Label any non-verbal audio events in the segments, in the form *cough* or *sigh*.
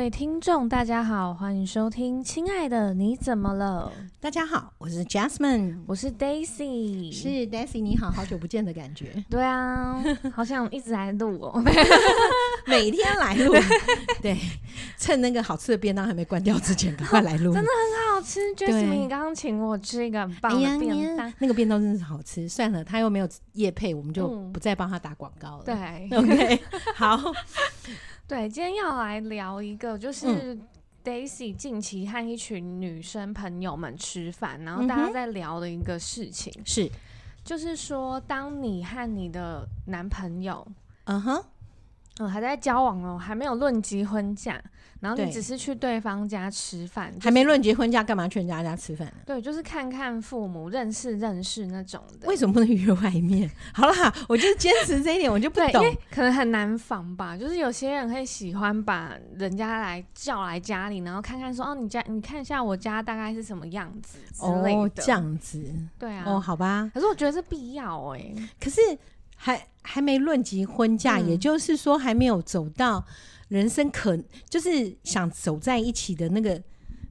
位听众，大家好，欢迎收听《亲爱的你怎么了》。大家好，我是 Jasmine，我是 Daisy，是 Daisy，你好，好久不见的感觉。*laughs* 对啊，好像一直来录哦，*laughs* 每天来录。*laughs* 对，趁那个好吃的便当还没关掉之前，赶快来录。真的很好吃，Jasmine，你刚刚请我吃一个很棒的便当，那个便当真的是好吃。算了，他又没有夜配，我们就不再帮他打广告了。对，OK，好。对，今天要来聊一个，就是 Daisy 近期和一群女生朋友们吃饭，然后大家在聊的一个事情。是，就是说，当你和你的男朋友，嗯哼，嗯，还在交往哦，还没有论及婚嫁。然后你只是去对方家吃饭，就是，还没论结婚嫁，干嘛去人家家吃饭？对，就是看看父母，认识认识那种的。为什么不能约外面？好啦，我就坚持这一点，我就不懂，可能很难防吧。就是有些人会喜欢把人家来叫来家里，然后看看说，哦，你家你看一下我家大概是什么样子之类的。哦，这样子。对啊。哦，好吧。可是我觉得是必要哎，欸。可是还还没论及婚嫁，嗯，也就是说还没有走到。人生可就是想走在一起的那个。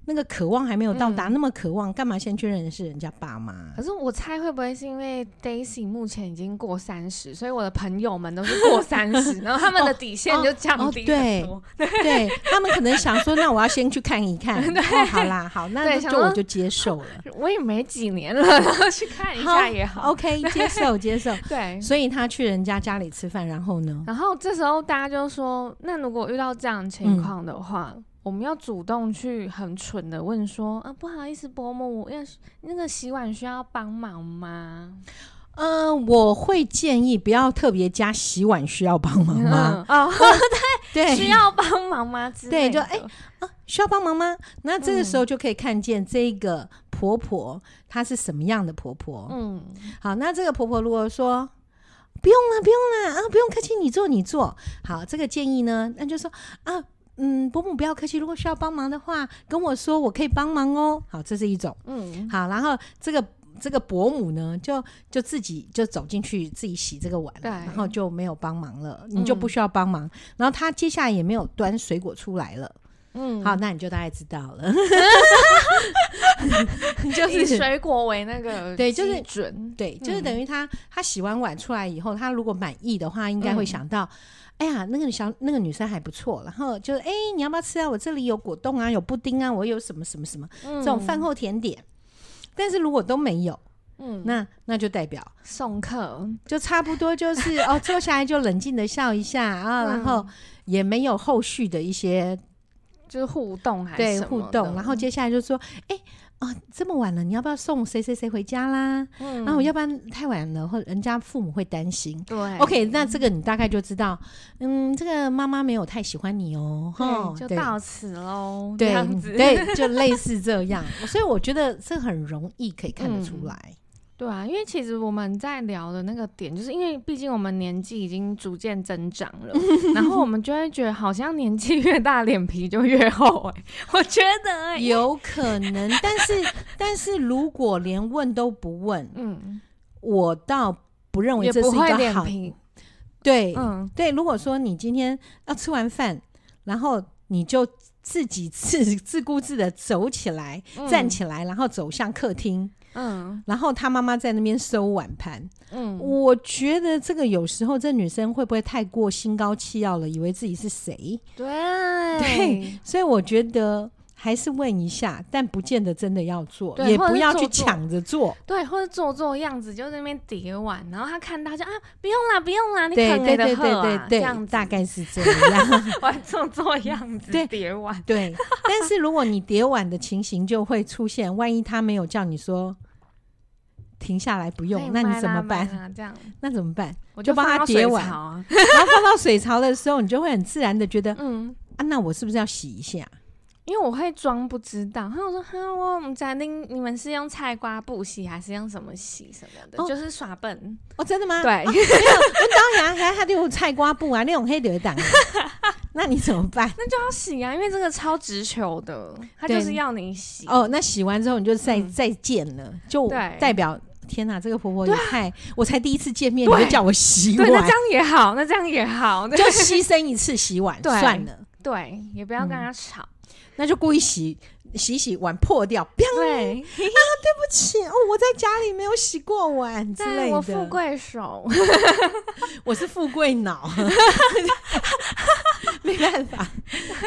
那个渴望还没有到达，嗯、那么渴望，干嘛先去认识人家爸妈？可是我猜会不会是因为 Daisy 目前已经过三十，所以我的朋友们都是过三十，*laughs* 然后他们的底线就降低很多。哦哦哦、对，对他们可能想说，那我要先去看一看。*laughs* 哦，好啦，好，那就我就接受了。*laughs* 我也没几年了，然后去看一下也好。好 OK，接受接受。对，所以他去人家家里吃饭，然后呢？然后这时候大家就说，那如果遇到这样的情况的话。嗯我们要主动去很蠢的问说啊，不好意思，伯母，我要那个洗碗需要帮忙吗？嗯、呃，我会建议不要特别加洗碗需要帮忙吗？嗯、哦，*laughs* 对对，需要帮忙吗？对，就哎、欸、啊，需要帮忙吗？那这个时候就可以看见这个婆婆她是什么样的婆婆。嗯，好，那这个婆婆如果说不用了，不用了啊，不用客气，你做你做。好，这个建议呢，那就说啊。嗯，伯母不要客气，如果需要帮忙的话，跟我说，我可以帮忙哦。好，这是一种。嗯，好，然后这个这个伯母呢，就就自己就走进去自己洗这个碗，对，然后就没有帮忙了，你就不需要帮忙。嗯、然后他接下来也没有端水果出来了。嗯，好，那你就大概知道了。*laughs* 就是以水果为那个对，就是准对，就是等于他、嗯、他洗完碗出来以后，他如果满意的话，应该会想到。嗯哎呀，那个小那个女生还不错，然后就哎、欸，你要不要吃啊？我这里有果冻啊，有布丁啊，我有什么什么什么、嗯、这种饭后甜点。但是如果都没有，嗯，那那就代表送客，就差不多就是哦，坐下来就冷静的笑一下啊，然后也没有后续的一些就是互动还是对互动，然后接下来就说哎。欸啊、哦，这么晚了，你要不要送谁谁谁回家啦？嗯，然后要不然太晚了，或者人家父母会担心。对，OK，那这个你大概就知道，嗯，这个妈妈没有太喜欢你哦，哈，就到此喽，对，对，就类似这样，所以我觉得这很容易可以看得出来。嗯对啊，因为其实我们在聊的那个点，就是因为毕竟我们年纪已经逐渐增长了，*laughs* 然后我们就会觉得好像年纪越大脸皮就越厚哎、欸，我觉得、欸、有可能，但是但是如果连问都不问，嗯，我倒不认为这是一个好，对，嗯，对，如果说你今天要吃完饭，然后你就自己自 *laughs* 自顾自的走起来，嗯、站起来，然后走向客厅。嗯，然后他妈妈在那边收碗盘。嗯，我觉得这个有时候这女生会不会太过心高气傲了，以为自己是谁？对对，所以我觉得还是问一下，但不见得真的要做，也不要去抢着做。对，或者做做样子，就在那边叠碗，然后他看到就啊，不用啦，不用啦，你可给的喝啊，这样大概是这样，*laughs* 我做做样子，*laughs* 叠碗。对，但是如果你叠碗的情形就会出现，万一他没有叫你说。停下来不用，那你怎么办？这样，*laughs* 那怎么办？我就帮他叠碗，*laughs* 然后放到水槽的时候，你就会很自然的觉得，嗯啊，那我是不是要洗一下？因为我会装不知道。然后我说，哈，我们家丁，你们是用菜瓜布洗，还是用什么洗什么的？就是耍笨哦，真的吗？对，*laughs* 我当然还还得用菜瓜布啊，那种黑的档。那你怎么办？那就要洗啊，因为这个超直球的，他就是要你洗。哦，那洗完之后你就再再见了，就代表。天哪，这个婆婆也太……我才第一次见面，你就叫我洗碗，对那这样也好，那这样也好，就 *laughs* 牺牲一次洗碗算了。对，也不要跟他吵，嗯、那就故意洗洗洗碗破掉，对啊，对不起哦，我在家里没有洗过碗之类的。我富贵手，*laughs* 我是富贵脑，*laughs* 没办法。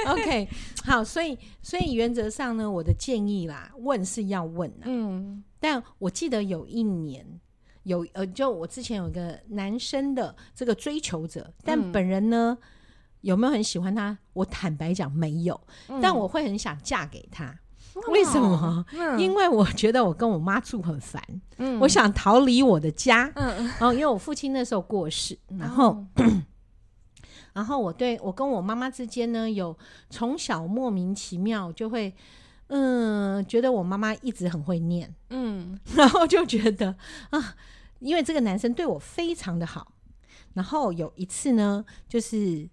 OK，好，所以所以原则上呢，我的建议啦，问是要问的，嗯，但我记得有一年有呃，就我之前有一个男生的这个追求者，但本人呢。嗯有没有很喜欢他？我坦白讲没有，嗯、但我会很想嫁给他。哦、为什么？嗯、因为我觉得我跟我妈住很烦，嗯、我想逃离我的家。嗯、然 *laughs* 后因为我父亲那时候过世，然后，哦、*clears throat* 然后我对我跟我妈妈之间呢，有从小莫名其妙就会，嗯，觉得我妈妈一直很会念，嗯，*laughs* 然后就觉得啊，因为这个男生对我非常的好，然后有一次呢，就是。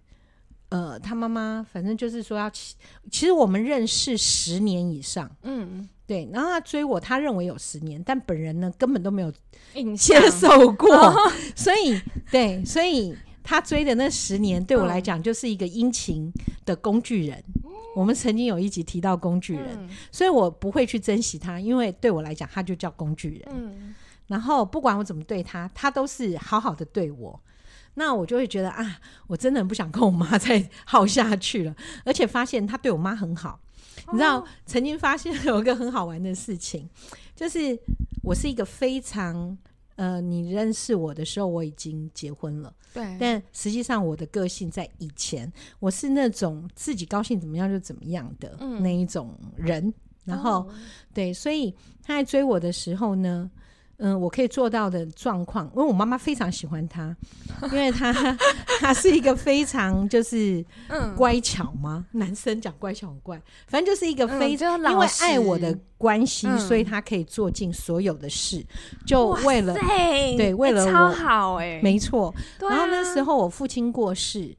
呃，他妈妈反正就是说要，其其实我们认识十年以上，嗯，对。然后他追我，他认为有十年，但本人呢根本都没有接受过，*laughs* 哦、所以对，所以他追的那十年对我来讲就是一个殷勤的工具人。嗯、我们曾经有一集提到工具人，嗯、所以我不会去珍惜他，因为对我来讲他就叫工具人。嗯，然后不管我怎么对他，他都是好好的对我。那我就会觉得啊，我真的很不想跟我妈再耗下去了。而且发现他对我妈很好，哦、你知道，曾经发现有一个很好玩的事情，就是我是一个非常呃，你认识我的时候我已经结婚了，对。但实际上我的个性在以前，我是那种自己高兴怎么样就怎么样的那一种人。嗯、然后，哦、对，所以他在追我的时候呢。嗯，我可以做到的状况，因为我妈妈非常喜欢他，因为他他 *laughs* 是一个非常就是乖巧吗，嗯、男生讲乖巧很怪，反正就是一个非常、嗯、因为爱我的关系，嗯、所以他可以做尽所有的事，就为了对为了我超好哎、欸，没错。啊、然后那时候我父亲过世，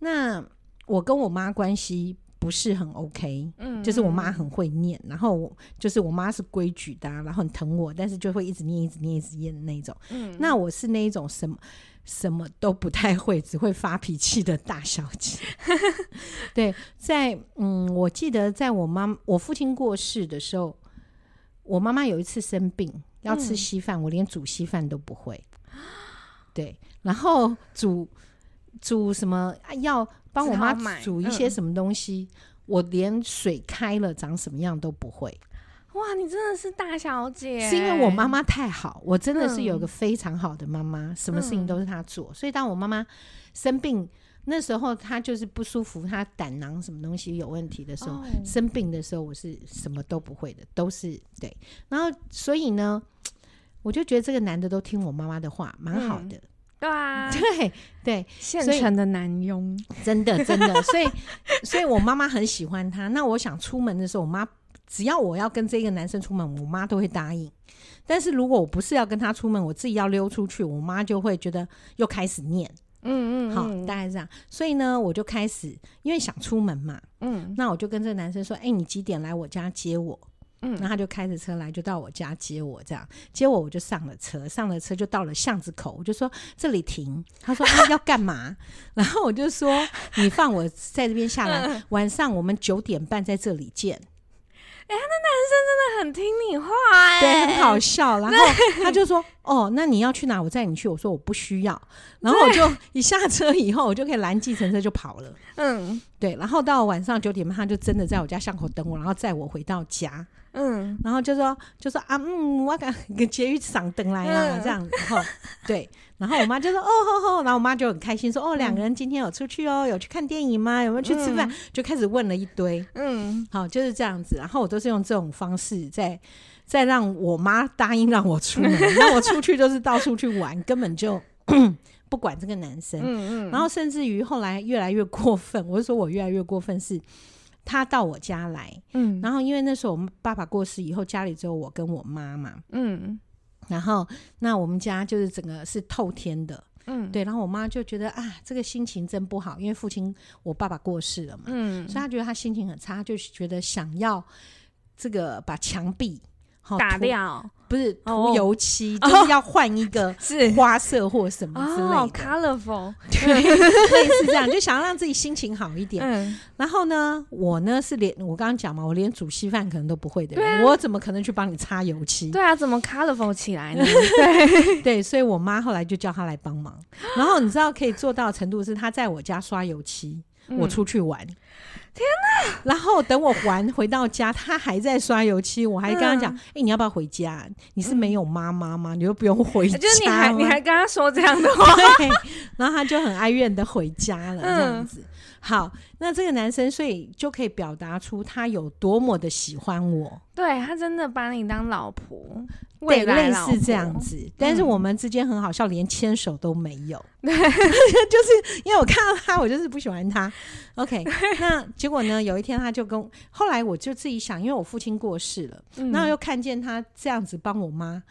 那我跟我妈关系。不是很 OK，嗯，就是我妈很会念，然后我就是我妈是规矩的，然后很疼我，但是就会一直念、一直念、一直念的那种。嗯，那我是那一种什么什么都不太会，只会发脾气的大小姐。*laughs* 对，在嗯，我记得在我妈我父亲过世的时候，我妈妈有一次生病要吃稀饭，嗯，我连煮稀饭都不会。对，然后煮煮什么要。帮我妈煮一些什么东西，嗯、我连水开了长什么样都不会。哇，你真的是大小姐！是因为我妈妈太好，我真的是有个非常好的妈妈，嗯、什么事情都是她做。所以当我妈妈生病那时候，她就是不舒服，她胆囊什么东西有问题的时候，哦、生病的时候，我是什么都不会的，都是对。然后所以呢，我就觉得这个男的都听我妈妈的话，蛮好的。嗯对啊，*laughs* 对对，现成的男佣，真的 *laughs* 真的，所以所以我妈妈很喜欢他。那我想出门的时候，我妈只要我要跟这个男生出门，我妈都会答应。但是如果我不是要跟他出门，我自己要溜出去，我妈就会觉得又开始念，嗯，嗯嗯，好，大概这样。所以呢，我就开始因为想出门嘛，嗯，那我就跟这个男生说，哎，你几点来我家接我？嗯，然后他就开着车来，就到我家接我，这样接我，我就上了车，上了车就到了巷子口，我就说这里停。他说啊，*laughs* 要干嘛？然后我就说 *laughs* 你放我在这边下来，晚上我们九点半在这里见。哎，那男生真的很听你话，哎，对，很好笑。然后 *laughs* 他就说哦，那你要去哪？我载你去。我说我不需要。然后我就一下车以后，我就可以拦计程车就跑了。嗯，对。然后到晚上九点半，他就真的在我家巷口等我，然后载我回到家。嗯，然后就说就说啊，嗯，我赶跟婕妤赏灯来了，这样，然后对，然后我妈就说哦吼吼，然后我妈就很开心说哦，两个人今天有出去哦，有去看电影吗？有没有去吃饭？就开始问了一堆，嗯，好，就是这样子，然后我都是用这种方式在在让我妈答应让我出门，*laughs* 让我出去就是到处去玩，根本就 *coughs* 不管这个男生，嗯嗯，然后甚至于后来越来越过分，我就说我越来越过分是。他到我家来，嗯，然后因为那时候我们爸爸过世以后，家里只有我跟我妈嘛，嗯，然后那我们家就是整个是透天的，嗯，对，然后我妈就觉得啊，这个心情真不好，因为父亲我爸爸过世了嘛，嗯，所以她觉得他心情很差，就觉得想要这个把墙壁打掉。不是涂油漆，oh, 就是要换一个 *laughs* 花色或什么之类的。Oh, colorful，对，*laughs* 类似这样，就想要让自己心情好一点。嗯，然后呢，我呢是连我刚刚讲嘛，我连煮稀饭可能都不会的人，啊、我怎么可能去帮你擦油漆？对啊，怎么 colorful 起来呢？*laughs* 对对，所以我妈后来就叫他来帮忙。然后你知道可以做到的程度是，他在我家刷油漆，嗯、我出去玩。天哪！然后等我还回到家，他还在刷油漆，我还跟他讲：“哎、嗯欸，你要不要回家？你是没有妈妈吗？你又不用回家。”就是你还你还跟他说这样的话，*laughs* 然后他就很哀怨的回家了，这样子。嗯、好，那这个男生所以就可以表达出他有多么的喜欢我。对，他真的把你当老婆。对，类似这样子，嗯、但是我们之间很好笑，连牵手都没有。对，*laughs* 就是因为我看到他，我就是不喜欢他。OK，*laughs* 那结果呢？有一天他就跟，后来我就自己想，因为我父亲过世了，然后又看见他这样子帮我妈，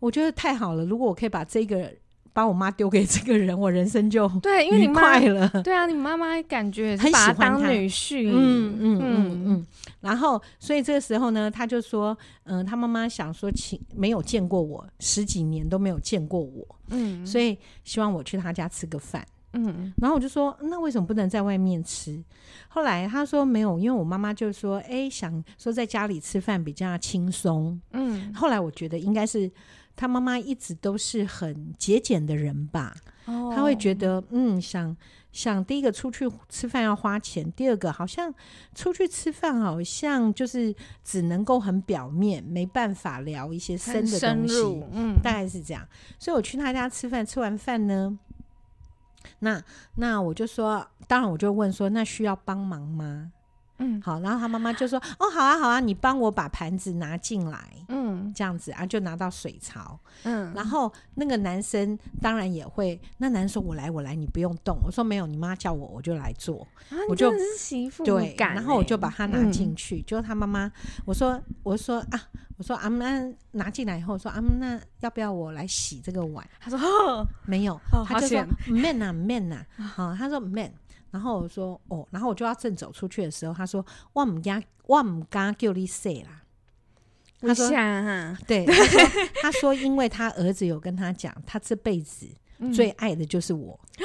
我觉得太好了。如果我可以把这个。把我妈丢给这个人，我人生就对，因为你快了。对啊，你妈妈感觉很喜欢他当女婿。嗯嗯嗯嗯。然后，所以这个时候呢，他就说，嗯、呃，他妈妈想说，请没有见过我十几年都没有见过我，嗯，所以希望我去他家吃个饭，嗯。然后我就说，那为什么不能在外面吃？后来他说没有，因为我妈妈就说，哎、欸，想说在家里吃饭比较轻松。嗯。后来我觉得应该是。他妈妈一直都是很节俭的人吧？哦，他会觉得，嗯，想想第一个出去吃饭要花钱，第二个好像出去吃饭好像就是只能够很表面，没办法聊一些深的东西，嗯，大概是这样。所以我去他家吃饭，吃完饭呢，那那我就说，当然我就问说，那需要帮忙吗？嗯，好，然后他妈妈就说：“哦，好啊，好啊，你帮我把盘子拿进来，嗯，这样子啊，就拿到水槽，嗯，然后那个男生当然也会，那男生说：我来，我来，你不用动。我说没有，你妈叫我，我就来做，啊、我就媳妇对，然后我就把它拿进去，嗯、就他妈妈，我说，我说啊，我说阿妈拿进来以后说阿妈，那要不要我来洗这个碗？他说哦，没有，哦、他就说 man 啊 man 啊，好，他说 man。”然后我说哦，然后我就要正走出去的时候，他说我唔敢，我唔敢叫你洗啦。他说哈，对，他说他说，因为他儿子有跟他讲，他这辈子最爱的就是我。嗯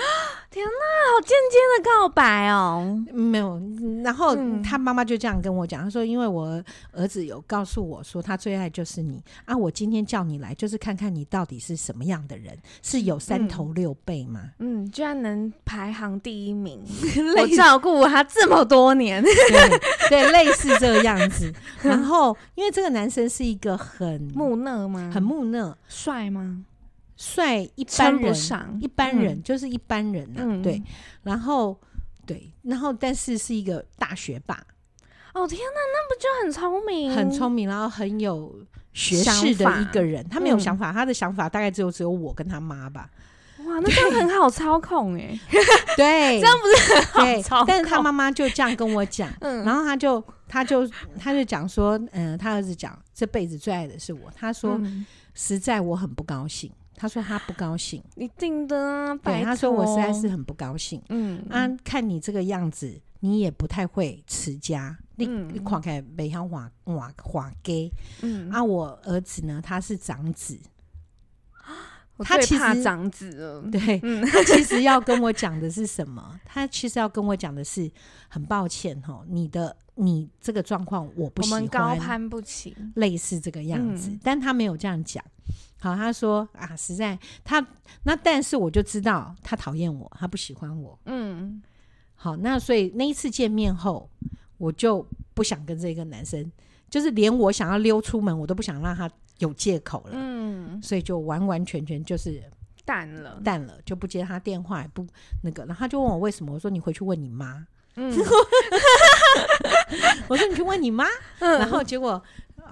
天哪，好间接的告白哦！没有，然后他妈妈就这样跟我讲，他说：“因为我儿子有告诉我说，他最爱就是你啊，我今天叫你来，就是看看你到底是什么样的人，是有三头六臂吗？嗯，居然能排行第一名，*laughs* 我照顾他这么多年，对，对，类似这个样子。*laughs* 然后，因为这个男生是一个很木讷吗？很木讷，帅吗？”帅一般人，一般人、嗯、就是一般人呐、啊，嗯、对，然后对，然后但是是一个大学霸。哦天哪，那不就很聪明？很聪明，然后很有学识的一个人。他没有想法，嗯、他的想法大概只有只有我跟他妈吧。哇，那这样很好操控哎。*laughs* 对，这样不是很好操控？但是他妈妈就这样跟我讲，嗯、然后他就他就他就讲说，嗯，他儿子讲这辈子最爱的是我。他说，嗯、实在我很不高兴。他说他不高兴，一定的啊。对，他说我实在是很不高兴。嗯啊，看你这个样子，你也不太会持家。你你看起来没像画画画给。嗯啊，我儿子呢，他是长子。他其实长子了。*laughs* 对，他其实要跟我讲的是什么？他其实要跟我讲的是，很抱歉哈，你的你这个状况我不喜欢，我们高攀不起，类似这个样子。但他没有这样讲。好，他说啊，实在他那，但是我就知道他讨厌我，他不喜欢我。嗯，好，那所以那一次见面后，我就不想跟这个男生，就是连我想要溜出门，我都不想让他有借口了。嗯，所以就完完全全就是淡了，淡了，就不接他电话，也不那个。然后他就问我为什么，我说你回去问你妈。嗯，*laughs* 我说你去问你妈。嗯，然后结果。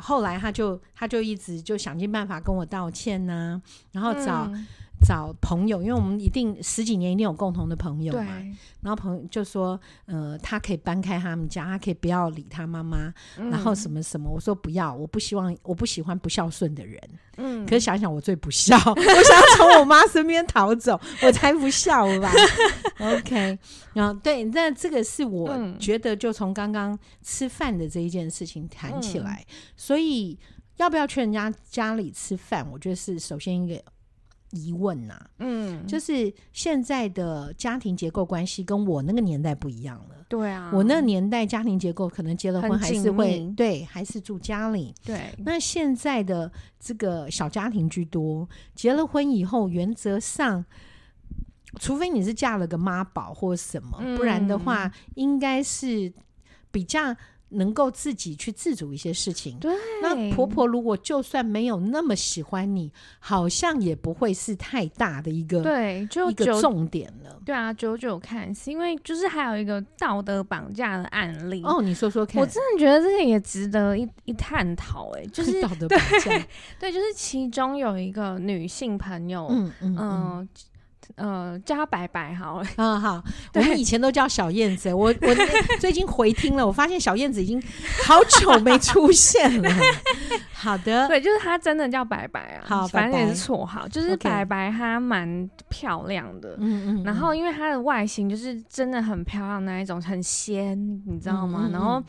后来他就他就一直就想尽办法跟我道歉呐、啊，然后找、嗯、找朋友，因为我们一定十几年一定有共同的朋友嘛。然后朋友就说，呃，他可以搬开他们家，他可以不要理他妈妈，嗯、然后什么什么。我说不要，我不希望，我不喜欢不孝顺的人。嗯，可是想想我最不孝，*laughs* 我想要从我妈身边逃走，我才不孝吧。*laughs* OK，然后对，那这个是我觉得就从刚刚吃饭的这一件事情谈起来，嗯、所以要不要去人家家里吃饭？我觉得是首先一个疑问呐、啊。嗯，就是现在的家庭结构关系跟我那个年代不一样了。对啊，我那个年代家庭结构可能结了婚还是会对，还是住家里。对，那现在的这个小家庭居多，结了婚以后，原则上，除非你是嫁了个妈宝或什么，嗯、不然的话，应该是比较。能够自己去自主一些事情，对。那婆婆如果就算没有那么喜欢你，好像也不会是太大的一个对，就一个重点了。对啊，久久看，是因为就是还有一个道德绑架的案例哦。你说说看，我真的觉得这个也值得一一探讨。哎，*laughs* 就是道德绑架，*laughs* 对，就是其中有一个女性朋友，嗯嗯。呃呃，叫他白白好了。嗯，好。我们以前都叫小燕子。我 *laughs* 我最近回听了，我发现小燕子已经好久没出现了。*laughs* 好的，对，就是她真的叫白白啊。好，反正也是绰号。就是白白，她蛮漂亮的。嗯嗯。然后，因为她的外形就是真的很漂亮那一种，很仙，你知道吗？然后。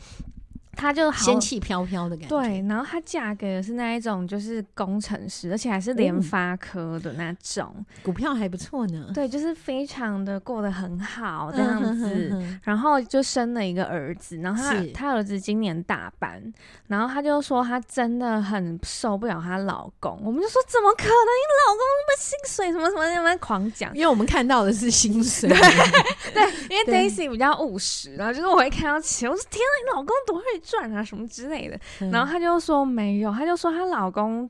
她就仙气飘飘的感觉，对。然后她嫁给的是那一种，就是工程师，而且还是联发科的那种，嗯、股票还不错呢。对，就是非常的过得很好这样子。嗯、哼哼哼，然后就生了一个儿子，然后他他儿子今年大班，然后他就说他真的很受不了她老公。我们就说怎么可能？你老公那么薪水什么什么什么狂讲，因为我们看到的是薪水。对，*laughs* 对，因为 *laughs* Daisy 比较务实，然后就是我会看到钱，我说天啊，你老公多会。赚啊什么之类的，嗯、然后她就说没有，她就说她老公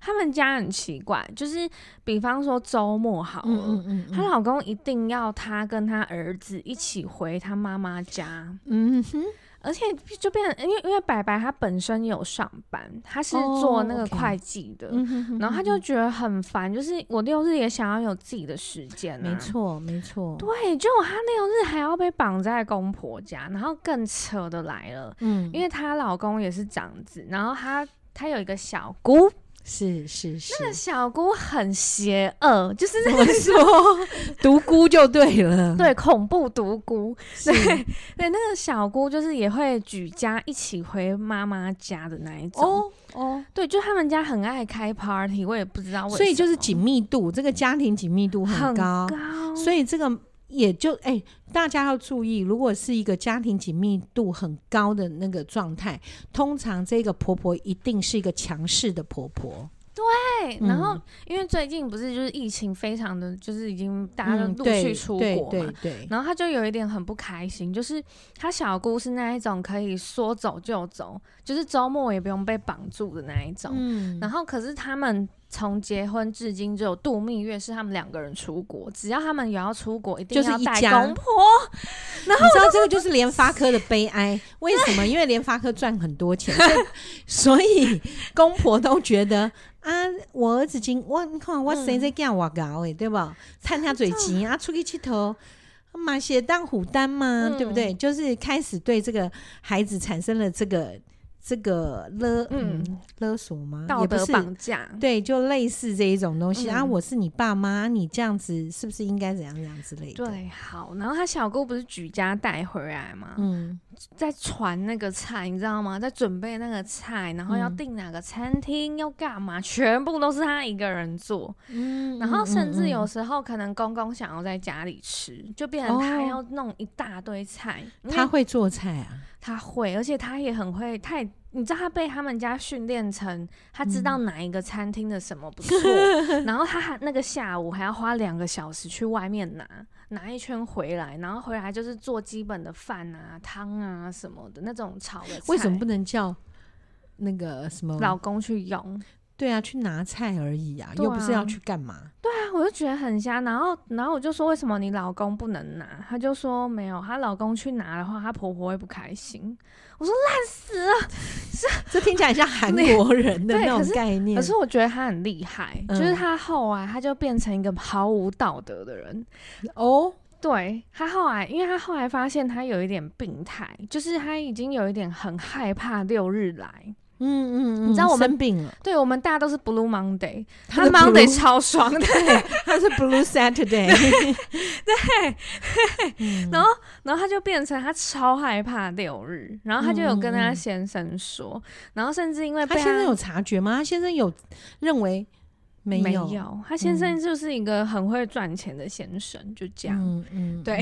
他们家很奇怪，就是比方说周末好了，她、嗯嗯嗯、老公一定要她跟她儿子一起回她妈妈家，嗯哼。而且就变成，因为因为白白他本身有上班，他是做那个会计的，oh, okay. 然后他就觉得很烦，就是我六日也想要有自己的时间啊。没错，没错。对，结果他六日还要被绑在公婆家，然后更扯的来了，嗯，因为她老公也是长子，然后她她有一个小姑。是是是，那个小姑很邪恶，就是那个说？*laughs* 独孤就对了，对，恐怖独孤，对对，那个小姑就是也会举家一起回妈妈家的那一种，哦哦，对，就他们家很爱开 party，我也不知道为什么，所以就是紧密度，这个家庭紧密度很高，很高，所以这个。也就哎、欸，大家要注意，如果是一个家庭紧密度很高的那个状态，通常这个婆婆一定是一个强势的婆婆。对，然后、嗯、因为最近不是就是疫情非常的就是已经大家都陆续出国嘛，对对对，然后她就有一点很不开心，就是她小姑是那一种可以说走就走，就是周末也不用被绑住的那一种。嗯，然后可是他们。从结婚至今，只有度蜜月是他们两个人出国。只要他们有要出国，一定要带公婆。然后你知道这个就是联发科的悲哀，为什么？因为联发科赚很多钱，所以 *laughs* 公婆都觉得啊，我儿子今我你看我生在干我搞诶，对吧？趁他嘴急啊，出去佚佗，马鞋当虎单嘛，对不对？就是开始对这个孩子产生了这个。这个勒嗯勒索吗？道德绑架，对，就类似这一种东西、嗯、啊。我是你爸妈，你这样子是不是应该怎样怎样之类的？对，好。然后他小姑不是举家带回来吗？嗯，在传那个菜，你知道吗？在准备那个菜，然后要订哪个餐厅，嗯、要干嘛，全部都是他一个人做。嗯，然后甚至有时候可能公公想要在家里吃，就变成他要弄一大堆菜。哦、他会做菜啊？他会，而且他也很会。他也，你知道，他被他们家训练成，他知道哪一个餐厅的什么不错，嗯、*laughs* 然后他还那个下午还要花两个小时去外面拿，拿一圈回来，然后回来就是做基本的饭啊、汤啊什么的那种炒的菜。为什么不能叫那个什么老公去用？对啊，去拿菜而已啊，啊又不是要去干嘛？对啊，我就觉得很瞎。然后，然后我就说，为什么你老公不能拿？他就说没有，她老公去拿的话，她婆婆会不开心。我说烂死了，*laughs* 这听起来像韩国人的那种概念。可是，我觉得他很厉害，嗯、就是他后来他就变成一个毫无道德的人。哦，对，他后来，因为他后来发现他有一点病态，就是他已经有一点很害怕六日来。嗯嗯嗯，你知道我们生病了，对我们大家都是 Blue Monday，*laughs* 他 Monday 超爽 *laughs* 的，他是 Blue Saturday，*laughs* 对，嗯。然后然后他就变成他超害怕六日，然后他就有跟他先生说，然后甚至因为被他先生有察觉吗？他先生有认为没没有？有，他先生就是一个很会赚钱的先生，就这样，嗯嗯，对。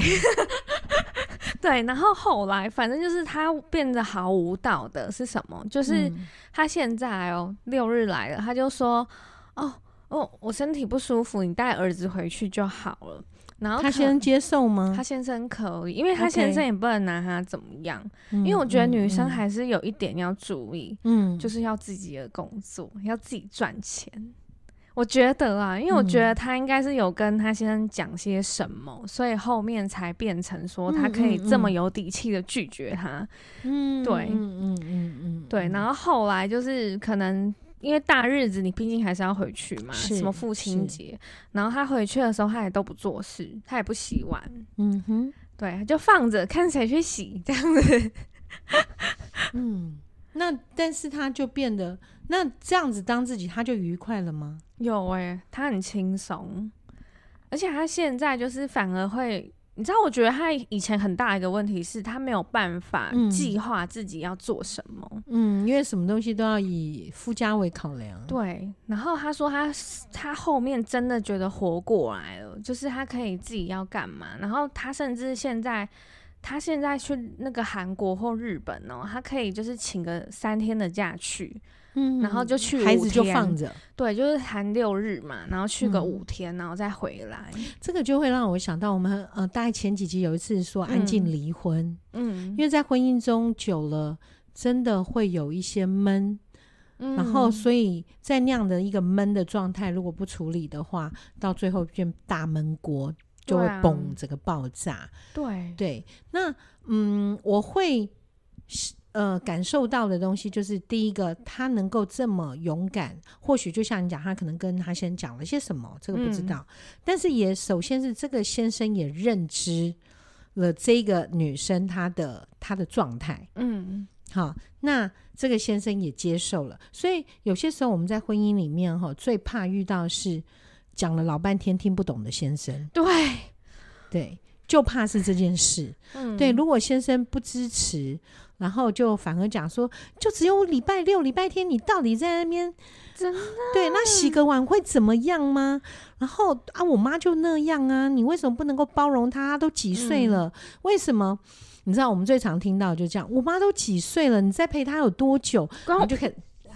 对，然后后来反正就是他变得毫无道德是什么？就是嗯他现在哦六日来了，他就说哦哦我身体不舒服，你带儿子回去就好了。然后他先生接受吗？他先生可以，因为他先生也不能拿他怎么样。嗯因为我觉得女生嗯还是有一点要注意，嗯，就是要自己的工作，要自己赚钱。我觉得啊，因为我觉得他应该是有跟他先生讲些什么，所以后面才变成说他可以这么有底气的拒绝他。嗯，对嗯嗯嗯嗯，对，然后后来就是可能因为大日子，你毕竟还是要回去嘛，什么父亲节，然后他回去的时候，他也都不做事，他也不洗碗，嗯哼，对，就放着看谁去洗这样子。*laughs* 嗯，那但是他就变得那这样子当自己，他就愉快了吗？有哎、欸，他很轻松，而且他现在就是反而会，你知道，我觉得他以前很大一个问题是他没有办法嗯计划自己要做什么。嗯，因为什么东西都要以附加为考量。对，然后他说他他后面真的觉得活过来了，就是他可以自己要干嘛，然后他甚至现在他现在去那个韩国或日本哦，他可以就是请个三天的假去，嗯然后就去孩子就放着，对，就是含六日嘛，然后去个嗯五天，然后再回来，这个就会让我想到我们呃，大概前几集有一次说安静离婚，嗯。因为在婚姻中久了，真的会有一些闷，嗯。然后所以在那样的一个闷的状态，如果不处理的话，到最后变大闷锅，就会崩整个爆炸。对。对，那嗯，我会呃感受到的东西就是，第一个，他能够这么勇敢，或许就像你讲，他可能跟他先讲了些什么，这个不知道，但是也首先是这个先生也认知了这个女生她的她的状态，嗯。好，那这个先生也接受了，所以有些时候我们在婚姻里面哈，最怕遇到是讲了老半天听不懂的先生，对，对，就怕是这件事。嗯对，如果先生不支持，然后就反而讲说，就只有礼拜六、礼拜天，你到底在那边真的对？那洗个碗会怎么样吗？然后啊，我妈就那样啊，你为什么不能够包容她？她都几岁了？为什么？你知道我们最常听到就这样，我妈都几岁了，你再陪她有多久？然光后就开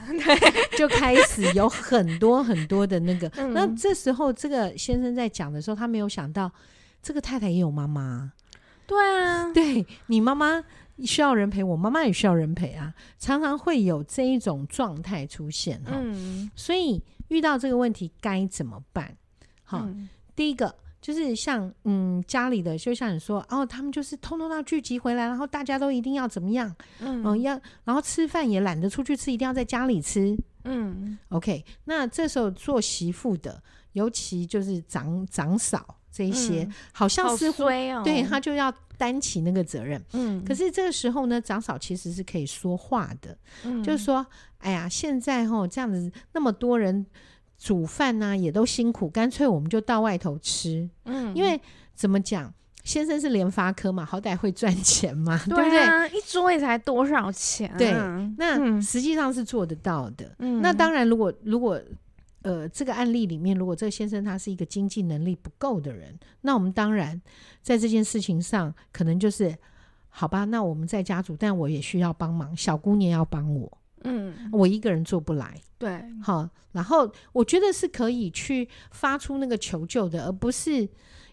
*laughs* 就开始有很多很多的那个。*laughs* 嗯那这时候，这个先生在讲的时候，他没有想到，这个太太也有妈妈。对啊，*laughs* 对你妈妈需要人陪，我妈妈也需要人陪啊，常常会有这一种状态出现哈。嗯，所以遇到这个问题该怎么办？好，嗯第一个就是像嗯家里的，就像你说哦，他们就是通通要聚集回来，然后大家都一定要怎么样？嗯嗯，要然后吃饭也懒得出去吃，一定要在家里吃。嗯 OK，那这时候做媳妇的，尤其就是长长嫂这一些，嗯好像好似乎、哦，对他就要担起那个责任。嗯，可是这个时候呢，长嫂其实是可以说话的，嗯就是说，哎呀，现在吼这样子那么多人煮饭呢、也都辛苦，干脆我们就到外头吃。嗯因为怎么讲，先生是联发科嘛，好歹会赚钱嘛，*laughs* 对不对？一桌也才多少钱啊？对那嗯实际上是做得到的。嗯那当然，如果如果呃这个案例里面，如果这个先生他是一个经济能力不够的人，那我们当然在这件事情上可能就是好吧，那我们在家煮，但我也需要帮忙，小姑娘要帮我，嗯，我一个人做不来。对，好，然后我觉得是可以去发出那个求救的，而不是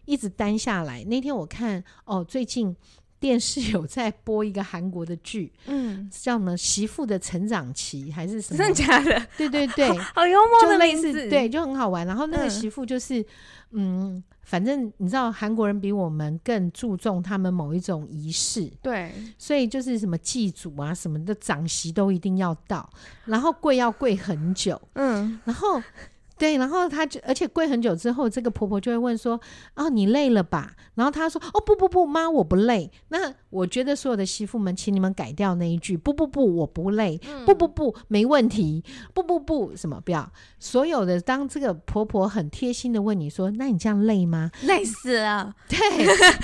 一直单下来。那天我看哦，最近电视有在播一个韩国的剧，嗯，叫什么《媳妇的成长期》还是什么？真的假的？对对对，好幽默的类似对，就很好玩。然后那个嗯媳妇就是，嗯反正你知道韩国人比我们更注重他们某一种仪式，对，所以就是什么祭祖啊什么的长媳都一定要到，然后跪要跪很久。嗯，然后对，然后她就，而且跪很久之后，这个婆婆就会问说：“哦，你累了吧？”然后她说：“哦，不不不，妈，我不累。”那我觉得所有的媳妇们，请你们改掉那一句：“不不不，我不累。嗯”“不不不，没问题。”“不不不，什么不要？”所有的当这个婆婆很贴心的问你说：“那你这样累吗？”“累死了。”“对，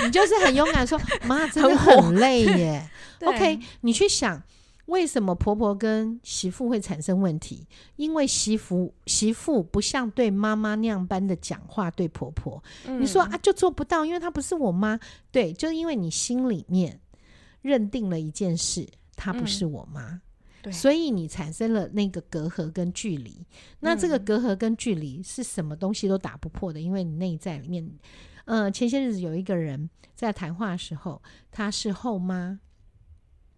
你就是很勇敢说，*laughs* 妈真的很累耶。*laughs* ”“OK，你去想。”为什么婆婆跟媳妇会产生问题？因为媳妇媳妇不像对妈妈那样般的讲话对婆婆。嗯、你说啊，就做不到，因为她不是我妈。对，就是因为你心里面认定了一件事，她不是我妈，嗯、所以你产生了那个隔阂跟距离。那这个隔阂跟距离是什么东西都打不破的，因为你内在里面，呃，前些日子有一个人在谈话的时候，她是后妈。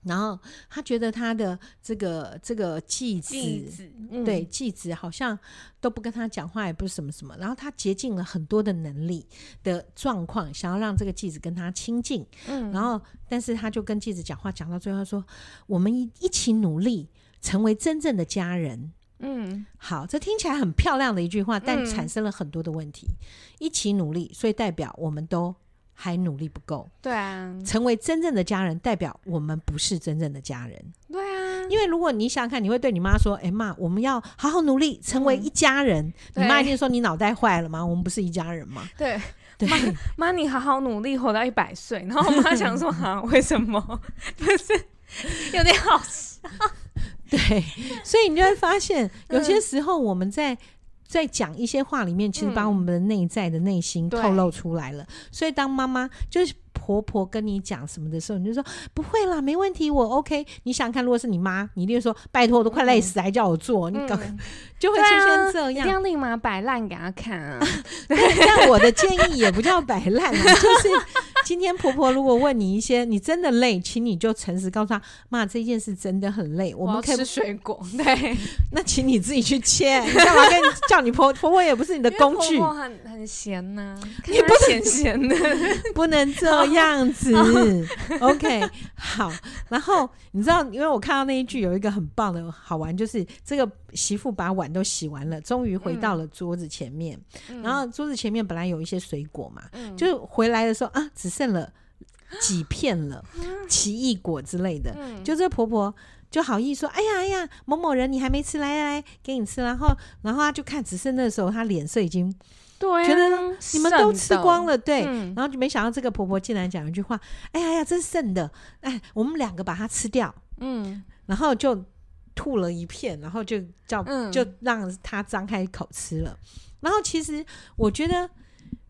然后他觉得他的这个这个继子，继子嗯、对继子好像都不跟他讲话，也不是什么什么。然后他竭尽了很多的能力的状况，想要让这个继子跟他亲近。嗯，然后但是他就跟继子讲话，讲到最后说：“我们一一起努力，成为真正的家人。”嗯，好，这听起来很漂亮的一句话，但产生了很多的问题。嗯、一起努力，所以代表我们都。还努力不够，对啊，成为真正的家人，代表我们不是真正的家人，对啊，因为如果你想想看，你会对你妈说：“哎妈，我们要好好努力，成为一家人。嗯”你妈一定说：“你脑袋坏了吗？我们不是一家人吗？” *laughs* 对，对，妈，妈你好好努力，活到一百岁。然后我妈想说：“ *laughs* 啊，为什么？不 *laughs* 是有点好笑？”对，所以你就会发现，有些时候我们在。在讲一些话里面，其实把我们的内在的内心透露出来了。嗯、所以当妈妈就是婆婆跟你讲什么的时候，你就说不会啦，没问题，我 OK。你想看，如果是你妈，你一定说拜托，我都快累死，还叫我做，嗯、你 *laughs* 搞就会出现这样，一定要立马摆烂给他看啊。*laughs* 但但我的建议也不叫摆烂啊，*laughs* 就是。今天婆婆如果问你一些，你真的累，请你就诚实告诉她，妈，这件事真的很累，我们可以吃水果。*laughs* 对，那请你自己去切，你干嘛跟你叫你婆婆婆也不是你的工具。婆婆很很闲呐、啊，你不闲闲的，*laughs* 不能这样子。*laughs* OK，好。然后你知道，因为我看到那一句有一个很棒的好玩，就是这个媳妇把碗都洗完了，终于回到了桌子前面。嗯、然后桌子前面本来有一些水果嘛，嗯、就回来的时候啊，只剩了几片了，奇异果之类的。嗯、就这婆婆就好意说：“哎呀哎呀，某某人你还没吃，来来来，给你吃。”然后然后她就看，只剩那时候她脸色已经对、啊，觉得你们都吃光了，对。嗯、然后就没想到这个婆婆竟然讲一句话：“哎呀呀，这是剩的，哎，我们两个把它吃掉。”嗯，然后就吐了一片，然后就叫、嗯、就让他张开口吃了。然后其实我觉得。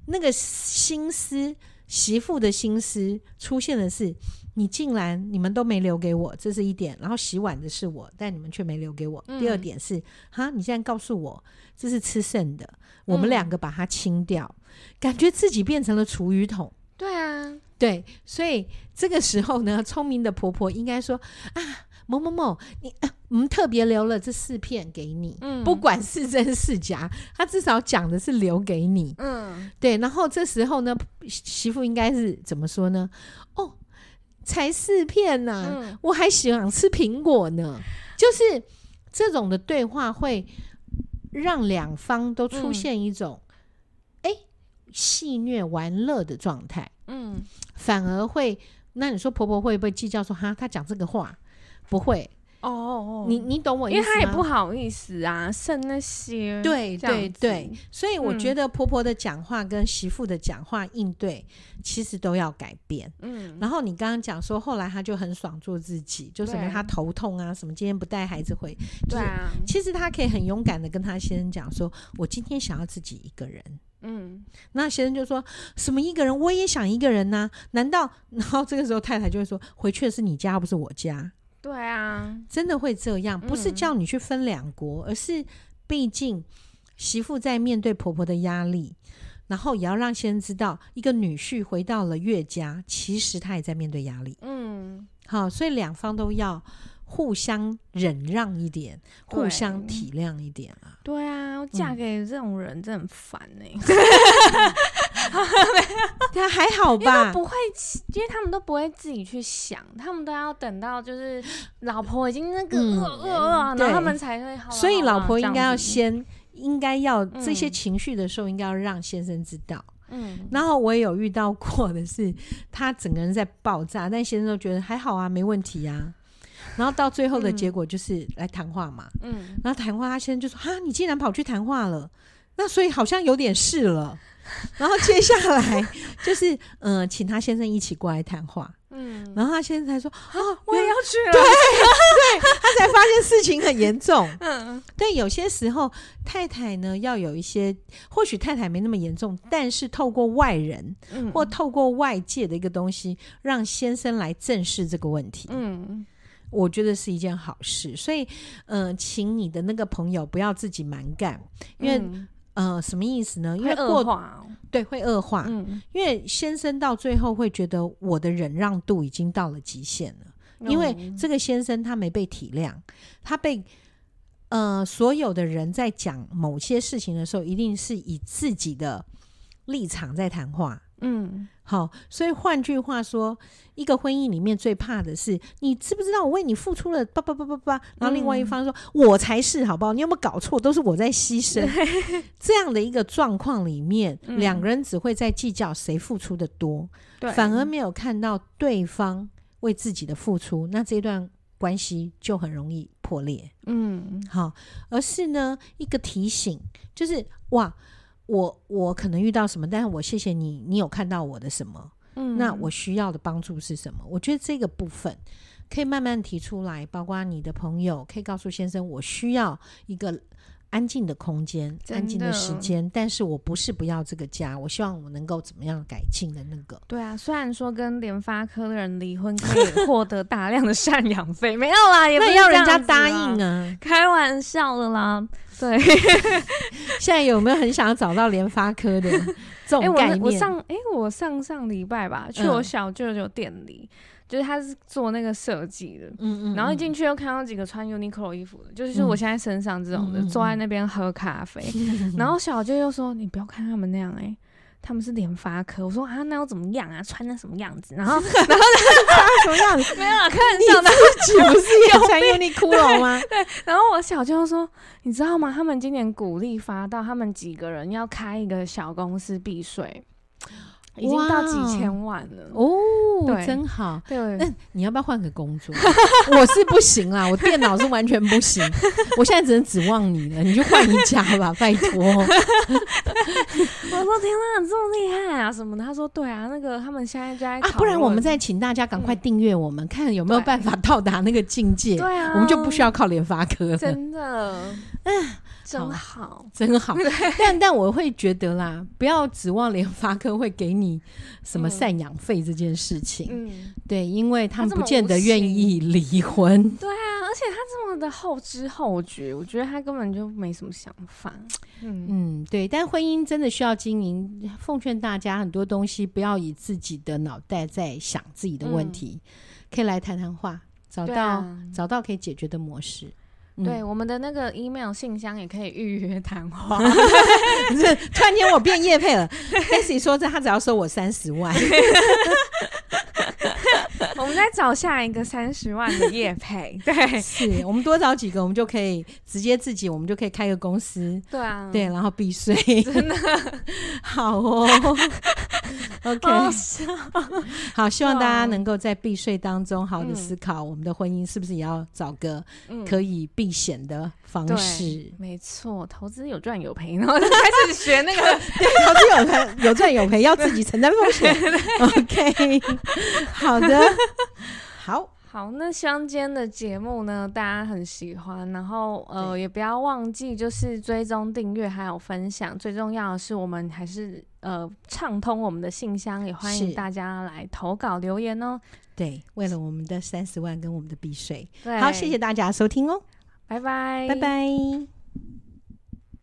那个心思，媳妇的心思出现的是，你竟然你们都没留给我，这是一点。然后洗碗的是我，但你们却没留给我。嗯、第二点是，哈，你现在告诉我这是吃剩的，我们两个把它清掉，嗯、感觉自己变成了厨余桶。对啊，对，所以这个时候呢，聪明的婆婆应该说啊。某某某，你我们特别留了这四片给你，嗯，不管是真是假，他至少讲的是留给你，嗯，对。然后这时候呢，媳妇应该是怎么说呢？哦，才四片呐、啊，嗯、我还喜欢吃苹果呢。就是这种的对话会让两方都出现一种哎戏谑玩乐的状态，嗯，反而会那你说婆婆会不会计较说哈，他讲这个话？不会哦，哦，你你懂我意思？因为他也不好意思啊，剩那些。对对对，所以我觉得婆婆的讲话跟媳妇的讲话应对，其实都要改变。嗯，然后你刚刚讲说，后来他就很爽做自己，就什么他头痛啊，什么今天不带孩子回，对啊，其实他可以很勇敢的跟他先生讲说，我今天想要自己一个人。嗯，那先生就说什么一个人，我也想一个人呐，难道？然后这个时候太太就会说，回去的是你家，不是我家。对啊，真的会这样，不是叫你去分两国，嗯、而是毕竟媳妇在面对婆婆的压力，然后也要让先生知道，一个女婿回到了岳家，其实他也在面对压力。嗯，好，所以两方都要互相忍让一点，互相体谅一点啊。对啊，我嫁给这种人真的很烦呢、欸。*laughs* *laughs* *laughs* *laughs* 他还好吧？不会，因为他们都不会自己去想，他们都要等到就是老婆已经那个饿饿了，然后他们才会好。所以老婆应该要先应该要这些情绪的时候，应该要让先生知道。嗯，然后我也有遇到过的是，他整个人在爆炸，但先生都觉得还好啊，没问题啊。然后到最后的结果就是来谈话嘛，嗯，然后谈话，他先生就说：“哈，你竟然跑去谈话了，那所以好像有点事了。”然后接下来 *laughs* 就是嗯、呃，请他先生一起过来谈话。嗯，然后他先生才说：“啊，我也要去了。”对，对，他才发现事情很严重。*laughs* 嗯，对，有些时候太太呢要有一些，或许太太没那么严重，但是透过外人，嗯，或透过外界的一个东西，让先生来正视这个问题。嗯。我觉得是一件好事，所以，嗯、呃，请你的那个朋友不要自己蛮干，因为，嗯、呃，什么意思呢？因为过恶化、哦，对，会恶化。嗯，因为先生到最后会觉得我的忍让度已经到了极限了，嗯、因为这个先生他没被体谅，他被，呃，所有的人在讲某些事情的时候，一定是以自己的立场在谈话。嗯。好，所以换句话说，一个婚姻里面最怕的是，你知不知道我为你付出了叭叭叭叭叭，然后另外一方说，嗯、我才是好不好？你有没有搞错？都是我在牺牲。这样的一个状况里面，嗯、两个人只会在计较谁付出的多，对反而没有看到对方为自己的付出，那这段关系就很容易破裂。嗯，好，而是呢一个提醒，就是哇。我我可能遇到什么，但是我谢谢你，你有看到我的什么？嗯，那我需要的帮助是什么？我觉得这个部分可以慢慢提出来，包括你的朋友可以告诉先生，我需要一个安静的空间、安静的时间，但是我不是不要这个家，我希望我能够怎么样改进的那个。对啊，虽然说跟联发科的人离婚可以获得大量的赡养费，没有啦，*laughs* 也不要人家答应啊，开玩笑的啦。对，*laughs* 现在有没有很想要找到联发科的这种概念？欸、我，我上哎、欸，我上上礼拜吧，去我小舅舅店里，嗯、就是他是做那个设计的，嗯嗯，然后一进去又看到几个穿 Uniqlo 衣服的，就是我现在身上这种的，嗯、坐在那边喝咖啡，*laughs* 嗯、然后小舅又说：“你不要看他们那样、欸，哎。”他们是联发科，我说啊，那又怎么样啊？穿的什么样子？然后，*laughs* 然后穿什么样子？没有啊，开玩笑的，自己不是也穿 Uniqlo 吗？对。然后我小舅说，你知道吗？他们今年鼓励发到，他们几个人要开一个小公司避税。已经到几千万了哦，对真好。对，那你要不要换个工作？*laughs* 我是不行啦，我电脑是完全不行。*laughs* 我现在只能指望你了，你就换一家吧，拜托。我说天哪，这么厉害啊什么的？他说对啊，那个他们现在就在啊，不然我们再请大家赶快订阅我们，嗯、看有没有办法到达那个境界。对啊，我们就不需要靠联发科。真的，嗯。真好，好，真好。但但我会觉得啦，不要指望联发科会给你什么赡养费这件事情。嗯，对，因为他们不见得愿意离婚。对且他这么的后知后觉，我觉得他根本就没什么想法。嗯嗯，对。但婚姻真的需要经营，奉劝大家很多东西不要以自己的脑袋在想自己的问题，嗯、可以来谈谈话，找到、啊、找到可以解决的模式。对，我们的那个 email 信箱也可以预约谈话。不 *laughs* 是，突然间我变叶配了。Daisy 说这他只要收我三十万。*laughs* 再找下一个三十万的业配，*laughs* 对，是我们多找几个，我们就可以直接自己，我们就可以开个公司，对啊，对，然后避税，真的。*laughs* 好哦。*laughs* OK，*laughs* 好，希望大家能够在避税当中好好的思考，我们的婚姻是不是也要找个可以避险的方式？没错，投资有赚有赔，然后就 *laughs* 开始学那个，对，投资有赚有赚有赔，要自己承担风险。OK。好的，好好，那希望今天的节目呢，大家很喜欢，然后呃，也不要忘记就是追踪订阅还有分享，最重要的是我们还是呃畅通我们的信箱，也欢迎大家来投稿留言哦。对，为了我们的三十万跟我们的避税，好，谢谢大家收听哦，拜拜，拜拜。